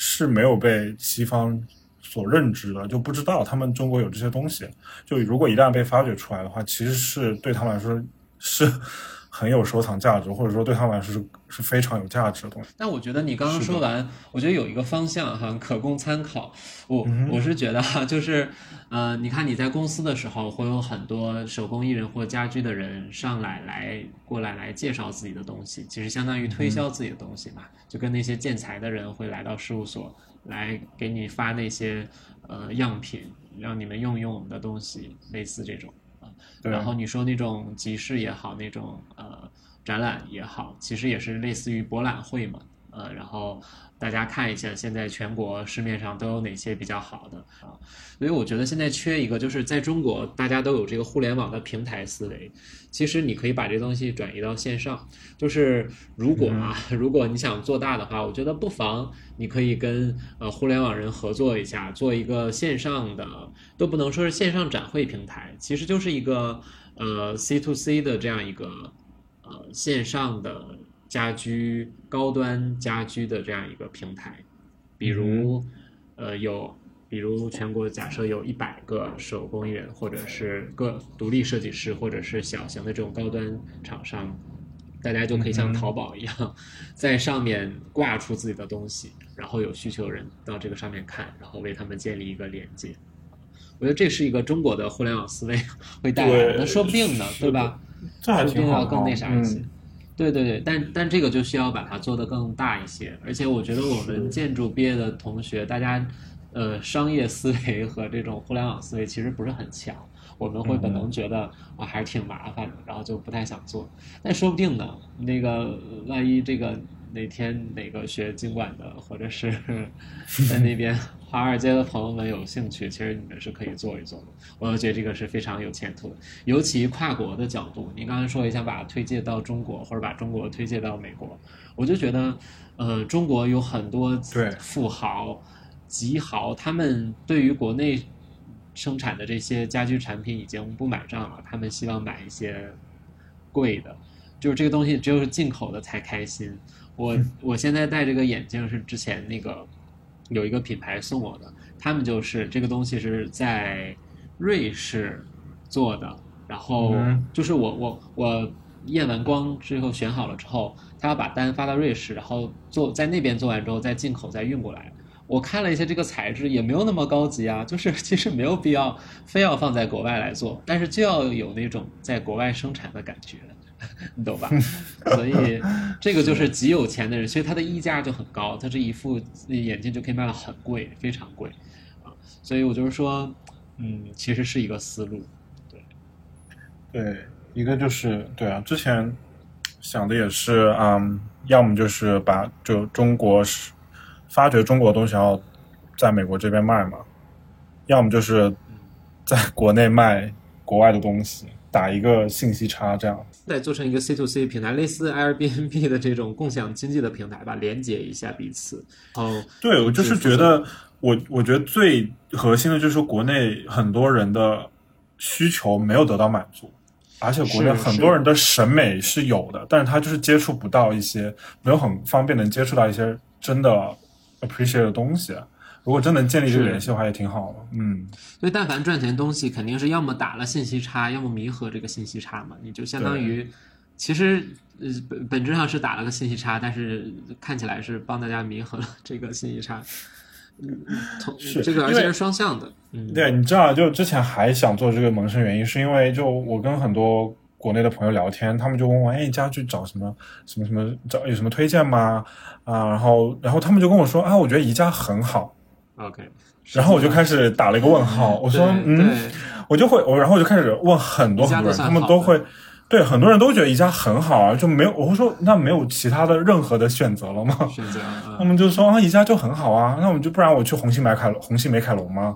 是没有被西方所认知的，就不知道他们中国有这些东西。就如果一旦被发掘出来的话，其实是对他们来说是 (laughs) 很有收藏价值，或者说对他们来说是是非常有价值的东西。但我觉得你刚刚说完，我觉得有一个方向哈可供参考。我我是觉得哈，就是呃，你看你在公司的时候，会有很多手工艺人或家居的人上来来过来来介绍自己的东西，其实相当于推销自己的东西嘛。就跟那些建材的人会来到事务所来给你发那些呃样品，让你们用一用我们的东西，类似这种啊。然后你说那种集市也好，那种呃展览也好，其实也是类似于博览会嘛，呃，然后。大家看一下，现在全国市面上都有哪些比较好的啊？所以我觉得现在缺一个，就是在中国大家都有这个互联网的平台思维。其实你可以把这东西转移到线上。就是如果啊，如果你想做大的话，我觉得不妨你可以跟呃互联网人合作一下，做一个线上的，都不能说是线上展会平台，其实就是一个呃 C to C 的这样一个呃线上的。家居高端家居的这样一个平台，比如，呃，有，比如全国假设有一百个手工艺人，或者是个独立设计师，或者是小型的这种高端厂商，大家就可以像淘宝一样，在上面挂出自己的东西，然后有需求的人到这个上面看，然后为他们建立一个连接。我觉得这是一个中国的互联网思维 (laughs) 会带来的，那说不定呢，对吧？说不定要更那啥一些。对对对，但但这个就需要把它做得更大一些，而且我觉得我们建筑毕业的同学，大家，呃，商业思维和这种互联网思维其实不是很强，我们会本能觉得啊还是挺麻烦的，然后就不太想做。但说不定呢，那个万一这个哪天哪个学经管的，或者是 (laughs) 在那边。华尔街的朋友们有兴趣，其实你们是可以做一做的。我觉得这个是非常有前途的，尤其跨国的角度。你刚才说也想把它推介到中国，或者把中国推介到美国，我就觉得，呃，中国有很多富豪、极豪，他们对于国内生产的这些家居产品已经不买账了，他们希望买一些贵的，就是这个东西只有是进口的才开心。我我现在戴这个眼镜是之前那个。有一个品牌送我的，他们就是这个东西是在瑞士做的，然后就是我我我验完光之后选好了之后，他要把单发到瑞士，然后做在那边做完之后再进口再运过来。我看了一下这个材质也没有那么高级啊，就是其实没有必要非要放在国外来做，但是就要有那种在国外生产的感觉。你 (laughs) 懂吧？所以这个就是极有钱的人，所以他的溢价就很高，他这一副眼镜就可以卖的很贵，非常贵啊！所以我就是说，嗯，其实是一个思路，对，对，一个就是对啊，之前想的也是，嗯，要么就是把就中国是发掘中国东西然后在美国这边卖嘛，要么就是在国内卖国外的东西。打一个信息差，这样再做成一个 C to C 平台，类似 Airbnb (laughs) 的这种共享经济的平台吧，连接一下彼此。哦，对，我就是觉得，我我觉得最核心的就是，国内很多人的需求没有得到满足，而且国内很多人的审美是有的，但是他就是接触不到一些，没有很方便能接触到一些真的 appreciate 的东西。如果真能建立这个联系的话，也挺好的。嗯，所以但凡赚钱东西，肯定是要么打了信息差，要么弥合这个信息差嘛。你就相当于，其实呃，本本质上是打了个信息差，但是看起来是帮大家弥合了这个信息差。嗯，同是这个而且是双向的。嗯，对，你知道，就之前还想做这个萌生原因，是因为就我跟很多国内的朋友聊天，他们就问我，哎，你家去找什么什么什么，找有什么推荐吗？啊，然后然后他们就跟我说，啊，我觉得宜家很好，OK，然后我就开始打了一个问号，我说，嗯，我就会，我然后我就开始问很多很多人，他们都会。对，很多人都觉得宜家很好啊，就没有，我会说那没有其他的任何的选择了吗？选择他嗯们就说啊，宜家就很好啊，那我们就不然我去红星美凯龙红星美凯龙吗？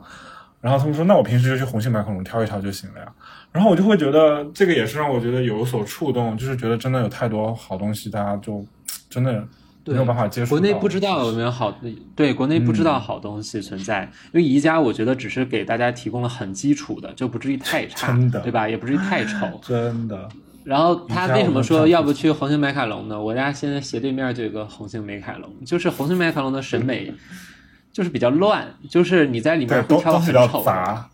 然后他们说，那我平时就去红星美凯龙挑一挑就行了呀。然后我就会觉得这个也是让我觉得有所触动，就是觉得真的有太多好东西，大家就真的对没有办法接触。国内不知道有没有好，对，国内不知道好东西存在，因为宜家我觉得只是给大家提供了很基础的，就不至于太差，(laughs) 真的对吧？也不至于太丑。(laughs) 真的，然后他为什么说要不去红星美凯龙呢？我家现在斜对面就有个红星美凯龙，就是红星美凯龙的审美就是比较乱，就是你在里，面会挑很丑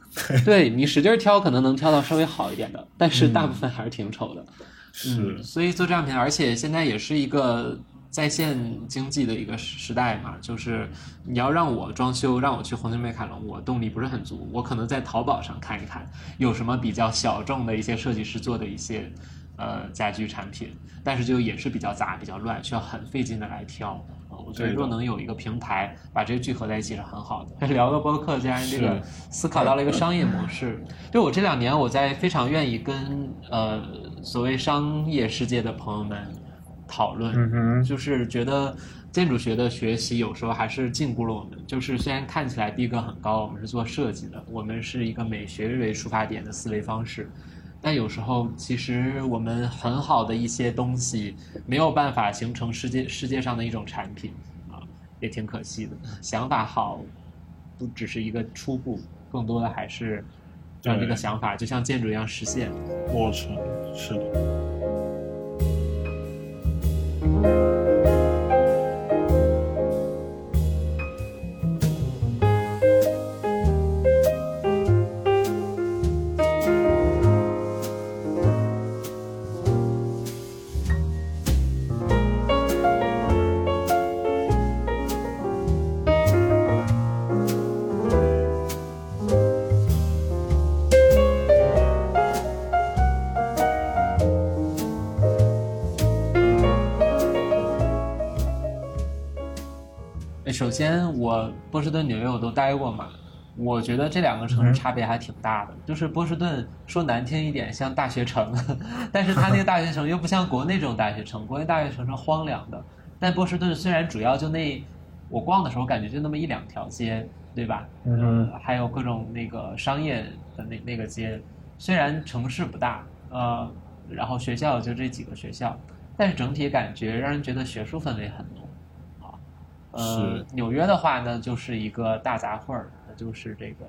(laughs) 对你使劲挑可能能挑到稍微好一点的，但是大部分还是挺丑的。是嗯，所以做这样品，而且现在也是一个在线经济的一个时时代嘛，就是你要让我装修，让我去红星美凯龙，我动力不是很足，我可能在淘宝上看一看有什么比较小众的一些设计师做的一些呃家居产品，但是就也是比较杂、比较乱，需要很费劲的来挑。呃我觉得若能有一个平台把这些聚合在一起是很好的。(laughs) 聊个播客，竟然这个思考到了一个商业模式。就我这两年，我在非常愿意跟呃所谓商业世界的朋友们讨论，嗯哼，就是觉得建筑学的学习有时候还是禁锢了我们。就是虽然看起来逼格很高，我们是做设计的，我们是一个美学为出发点的思维方式，但有时候其实我们很好的一些东西没有办法形成世界世界上的一种产品啊，也挺可惜的。想法好，不只是一个初步，更多的还是让这个想法就像建筑一样实现。过程是的。哎士顿、纽约我都待过嘛，我觉得这两个城市差别还挺大的。就是波士顿说难听一点像大学城，(laughs) 但是它那个大学城又不像国内这种大学城，(laughs) 国内大学城是荒凉的。但波士顿虽然主要就那，我逛的时候感觉就那么一两条街，对吧？嗯呃，还有各种那个商业的那那个街，虽然城市不大，呃，然后学校就这几个学校，但是整体感觉让人觉得学术氛围很浓。啊，呃是，纽约的话呢，就是一个大杂烩儿，那就是这个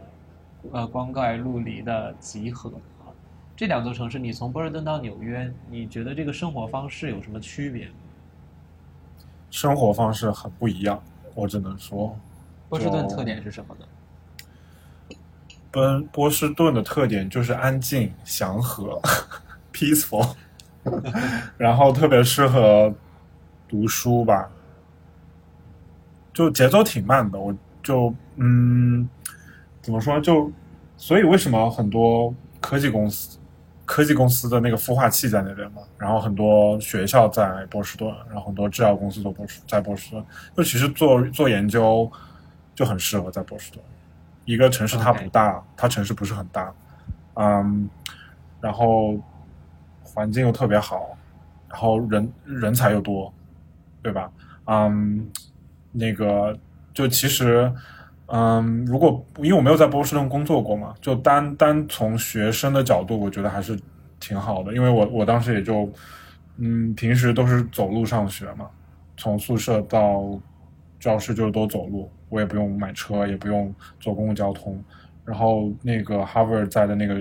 呃光怪陆离的集合啊。这两座城市，你从波士顿到纽约，你觉得这个生活方式有什么区别？生活方式很不一样，我只能说，波士顿特点是什么呢？波波士顿的特点就是安静、祥和、peaceful，(laughs) 然后特别适合读书吧，就节奏挺慢的。我就嗯，怎么说？就所以为什么很多科技公司、科技公司的那个孵化器在那边嘛，然后很多学校在波士顿，然后很多制药公司都波士在波士顿，就其实做做研究就很适合在波士顿。一个城市它不大，它城市不是很大，嗯，然后环境又特别好，然后人人才又多，对吧？嗯，那个就其实，嗯，如果因为我没有在波士顿工作过嘛，就单单从学生的角度，我觉得还是挺好的，因为我我当时也就，嗯，平时都是走路上学嘛，从宿舍到教室就都走路，我也不用买车，也不用坐公共交通。然后那个 Harvard 在的那个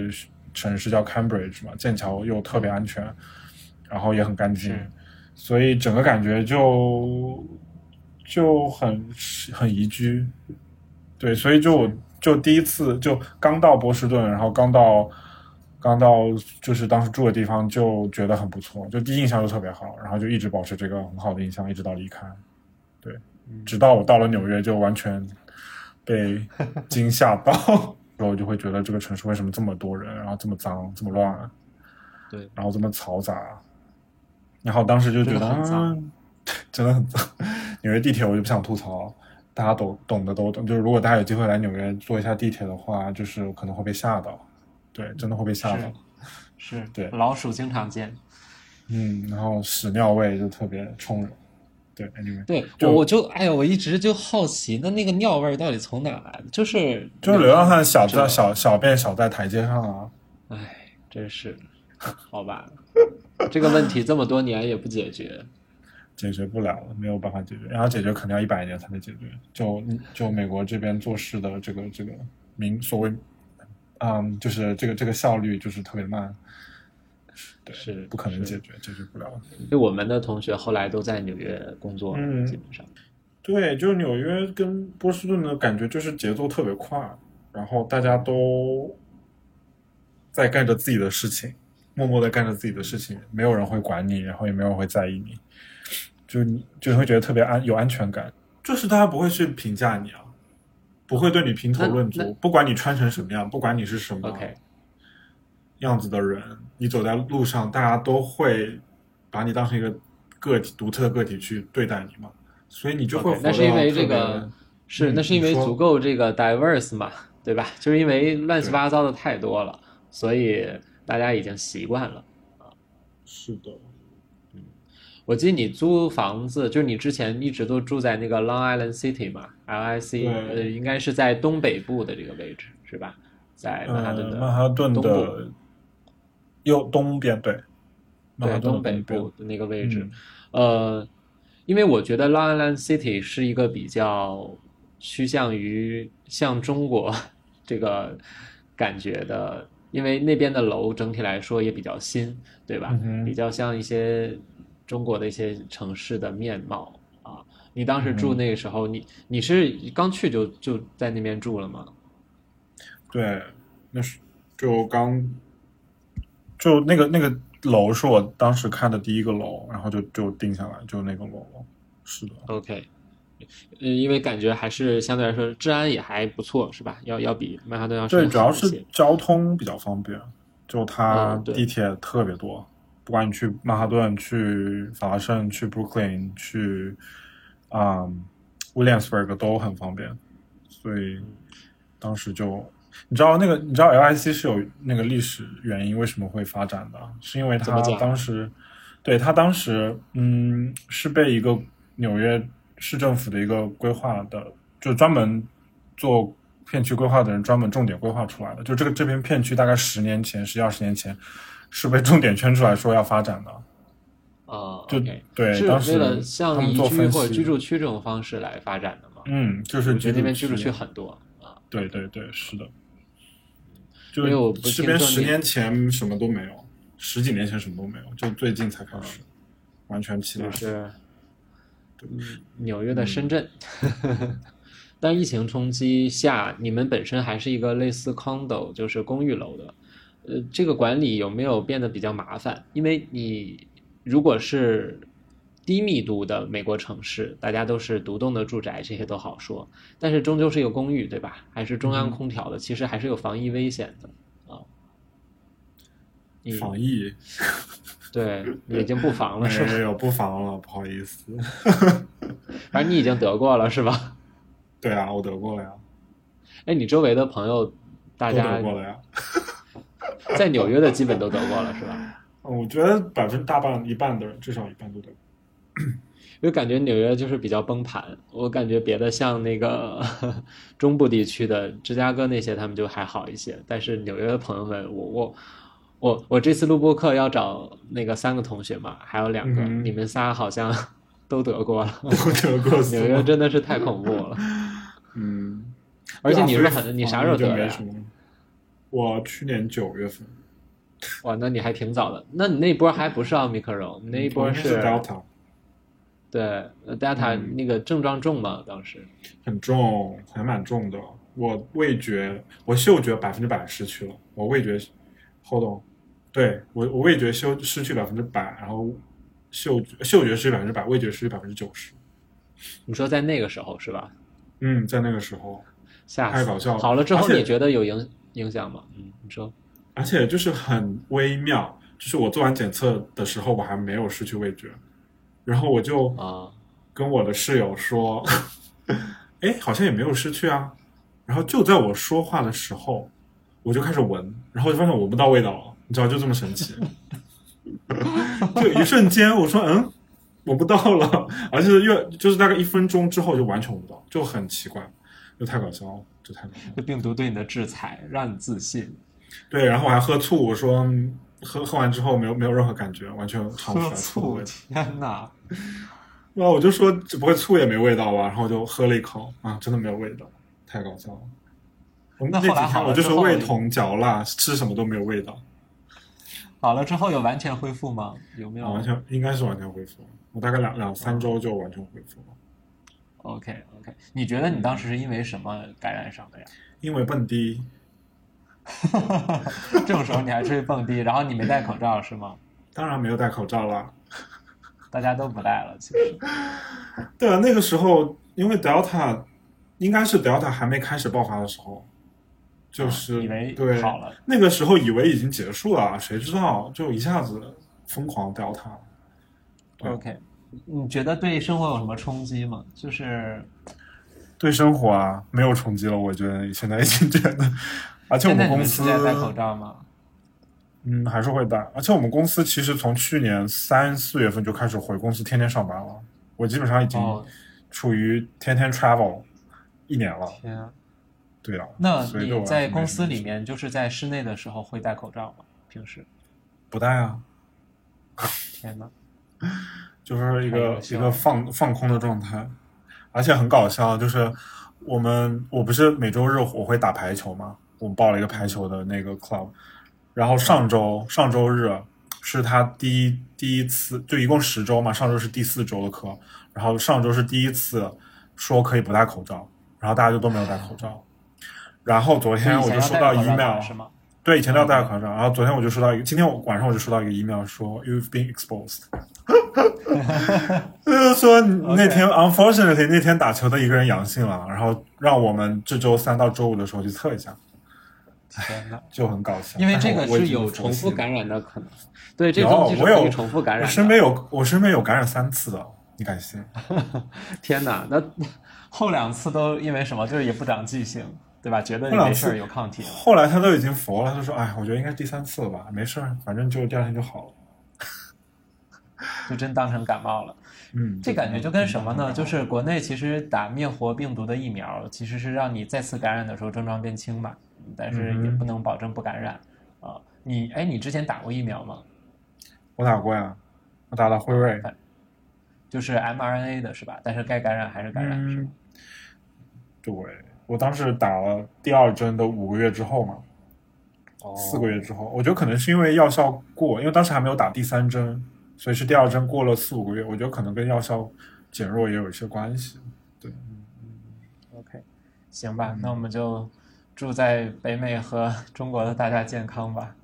城市叫 Cambridge 嘛，剑桥又特别安全，然后也很干净，所以整个感觉就就很很宜居。对，所以就我就第一次就刚到波士顿，然后刚到刚到就是当时住的地方就觉得很不错，就第一印象就特别好，然后就一直保持这个很好的印象，一直到离开。对，直到我到了纽约，就完全被惊吓到，(laughs) 然后我就会觉得这个城市为什么这么多人，然后这么脏，这么乱，对，然后这么嘈杂，然后当时就觉得真的很脏啊，(laughs) 真的很脏。纽约地铁我就不想吐槽，大家懂懂的都懂。就是如果大家有机会来纽约坐一下地铁的话，就是可能会被吓到，对，真的会被吓到。是对老鼠经常见。嗯，然后屎尿味就特别冲人。对，anyway，对，就我我就哎呀，我一直就好奇，那那个尿味到底从哪来的？就是就是流浪汉小在这小小便小在台阶上啊。哎，真是，好吧，这个问题这么多年也不解决。解决不了了，没有办法解决，然后解决可能要一百年才能解决。就就美国这边做事的这个这个民所谓，嗯，就是这个这个效率就是特别慢，对，是不可能解决，解决不了。就我们的同学后来都在纽约工作，嗯基本上。对，就是纽约跟波士顿的感觉就是节奏特别快，然后大家都在干着自己的事情，默默的干着自己的事情，没有人会管你，然后也没有人会在意你，就你就会觉得特别安有安全感，就是大家不会去评价你啊，不会对你评头论足，不管你穿成什么样，不管你是什么 OK，(laughs) 样子的人，你走在路上，大家都会把你当成一个个体、独特的个体去对待你嘛，所以你就会那是因为这个是嗯那是因为足够这个 diverse 嘛，对吧？就是因为乱七八糟的太多了，所以大家已经习惯了。是的，我记得你租房子，就是你之前一直都住在那个 Long Island City 嘛，LIC，呃，应该是在东北部的这个位置，是吧？在曼哈顿呃，的曼哈顿的右东边，对，对东北部的那个位置。嗯呃，因为我觉得 Long Island City 是一个比较趋向于像中国 (laughs) 这个感觉的，因为那边的楼整体来说也比较新，对吧？嗯比较像一些中国的一些城市的面貌啊。你当时住嗯那个时候，你你是刚去就就在那边住了吗？对，那是就刚就那个那个楼是我当时看的第一个楼，然后就就定下来，就那个楼了。是的，OK，嗯，因为感觉还是相对来说治安也还不错，是吧？要要比曼哈顿要对，主要是交通比较方便，就它地铁特别多，不管你去曼哈顿、去法拉盛、去 Brooklyn、去啊、Williamsburg 都很方便，所以当时就你知道那个你知道 LIC 是有那个历史原因为什么会发展的，是因为它怎么讲？当时对他当时嗯是被一个纽约市政府的一个规划的，就专门做片区规划的人专门重点规划出来的。就这个这片片区大概十年前、十几二十年前是被重点圈出来说要发展的。啊就对，是为了像宜居或者居，住区这种方式来发展的吗？嗯，就是我觉得那边居居住区很多啊。对对对，是的。就因为我不这边十年前什么都没有，十几年前什么都没有，就最近才开始，完全起来就。是纽约的深圳。(laughs) 但疫情冲击下，你们本身还是一个类似 condo，就是公寓楼的，呃，这个管理有没有变得比较麻烦？因为你如果是低密度的美国城市，大家都是独栋的住宅，这些都好说，但是终究是一个公寓，对吧？还是中央嗯空调的，其实还是有防疫危险的啊。你防疫对你已经不防了 (laughs) 是吧？没有不防了，不好意思。(laughs) 反正你已经得过了是吧？对啊，我得过了呀，哎，你周围的朋友，大都家得过了呀。在纽约的基本都得过了，是吧？嗯我觉得百分之大半一半的人，至少一半都得过。因为感觉纽约就是比较崩盘，我感觉别的像那个 (laughs) 中部地区的芝加哥那些，他们就还好一些。但是纽约的朋友们，我我我我这次录播课要找那个三个同学嘛，还有两个，嗯你们仨好像都得过了。都得过纽约真的是太恐怖了，嗯，而且你是很，你啥时候得的。我去年九月份，哇，那你还挺早的。那你那波还不是奥密克戎，你那一波是 Delta，对呃，Delta 嗯那个症状重吗？当时？很重，还蛮重的。我味觉，我嗅觉百分之百失去了，我味觉 hold on，对我我味觉失失去百分之百，然后嗅觉嗅觉失去百分之百，味觉失去百分之九十。你说在那个时候是吧？嗯，在那个时候，吓死太搞笑了好了之后，你觉得有影影响吗？嗯，你说。而且就是很微妙，就是我做完检测的时候，我还没有失去味觉，然后我就啊，跟我的室友说，(laughs) 哎，好像也没有失去啊。然后就在我说话的时候，我就开始闻，然后就发现我闻不到味道了，你知道，就这么神奇。就一瞬间，我说嗯，闻不到了，而且又就是大概一分钟之后就完全闻不到，就很奇怪，就太搞笑了，就太搞笑了。这病毒对你的制裁让你自信，对，然后我还喝醋，我说嗯喝喝完之后没有没有任何感觉，完全尝不出来醋的味。天哪！然后我就说只不会醋也没味道吧，然后我就喝了一口啊，真的没有味道，太搞笑了。我那几那后来好天我就是了之后味同嚼蜡，吃什么都没有味道，好了之后有完全恢复吗？有没有？啊完全应该是完全恢复。我大概两两三周就完全恢复了，OK OK，你觉得你当时是因为什么感染上的呀？因为蹦迪。(laughs) 这种时候你还出去蹦迪，然后你没戴口罩是吗？当然没有戴口罩了。大家都不戴了，其实。(laughs) 对啊，那个时候因为 Delta 应该是 Delta 还没开始爆发的时候，就是、啊以为对好了，那个时候以为已经结束了，谁知道就一下子疯狂 Delta。对 OK，你觉得对生活有什么冲击吗？就是对生活啊没有冲击了，我觉得现在已经觉得，而且我们公司在戴口罩吗？嗯还是会戴，而且我们公司其实从去年三四月份就开始回公司天天上班了，我基本上已经哦，处于天天 travel 一年了，天啊！对啊，那所以在公司里面就是在室内的时候会戴口罩吗？平时？不戴啊，天哪！(laughs) 就是一个一个放放空的状态，而且很搞笑，就是我们我不是每周日我会打排球嘛，我们报了一个排球的那个 club，然后上周上周日是他第一第一次，就一共十周嘛，上周是第四周的课，然后上周是第一次说可以不戴口罩，然后大家就都没有戴口罩，然后昨天我就收到 email 的是吗？对，以前都要戴口罩。然后昨天我就收到一个，今天我晚上我就收到一个 email 说 you've been exposed，就 (laughs) 是说那天 unfortunately 那天打球的一个人阳性了，然后让我们这周三到周五的时候去测一下，天呐！就很搞笑。因为这个是有重。复感染的可能。对，这个东西是我有可以重复感染的。我身边有我身边有感染三次的，你敢信？(laughs) 天哪，那后两次都因为什么？就是也不长记性，对吧？觉得你没事有抗体了。后来他都已经佛了，他说：“哎，我觉得应该是第三次了吧，没事儿，反正就第二天就好了。(laughs) 就真当成感冒了。”嗯，这感觉就跟什么呢？就是国内其实打灭活病毒的疫苗，其实是让你再次感染的时候症状变轻嘛，但是也不能保证不感染啊。你哎，你之前打过疫苗吗？我打过呀，我打了辉瑞。就是 mRNA 的是吧？但是该感染还是感染，对，我当时打了第二针的五个月之后嘛，哦四个月之后，我觉得可能是因为药效过，因为当时还没有打第三针，所以是第二针过了四五个月，我觉得可能跟药效减弱也有一些关系。对，OK，行吧，那我们就祝在北美和中国的大家健康吧。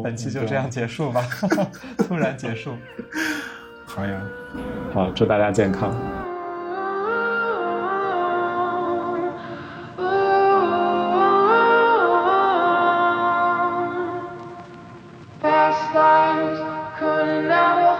本期就这样，结束吧，(laughs) 突然结束。好呀。好，祝大家健康。stars, couldn't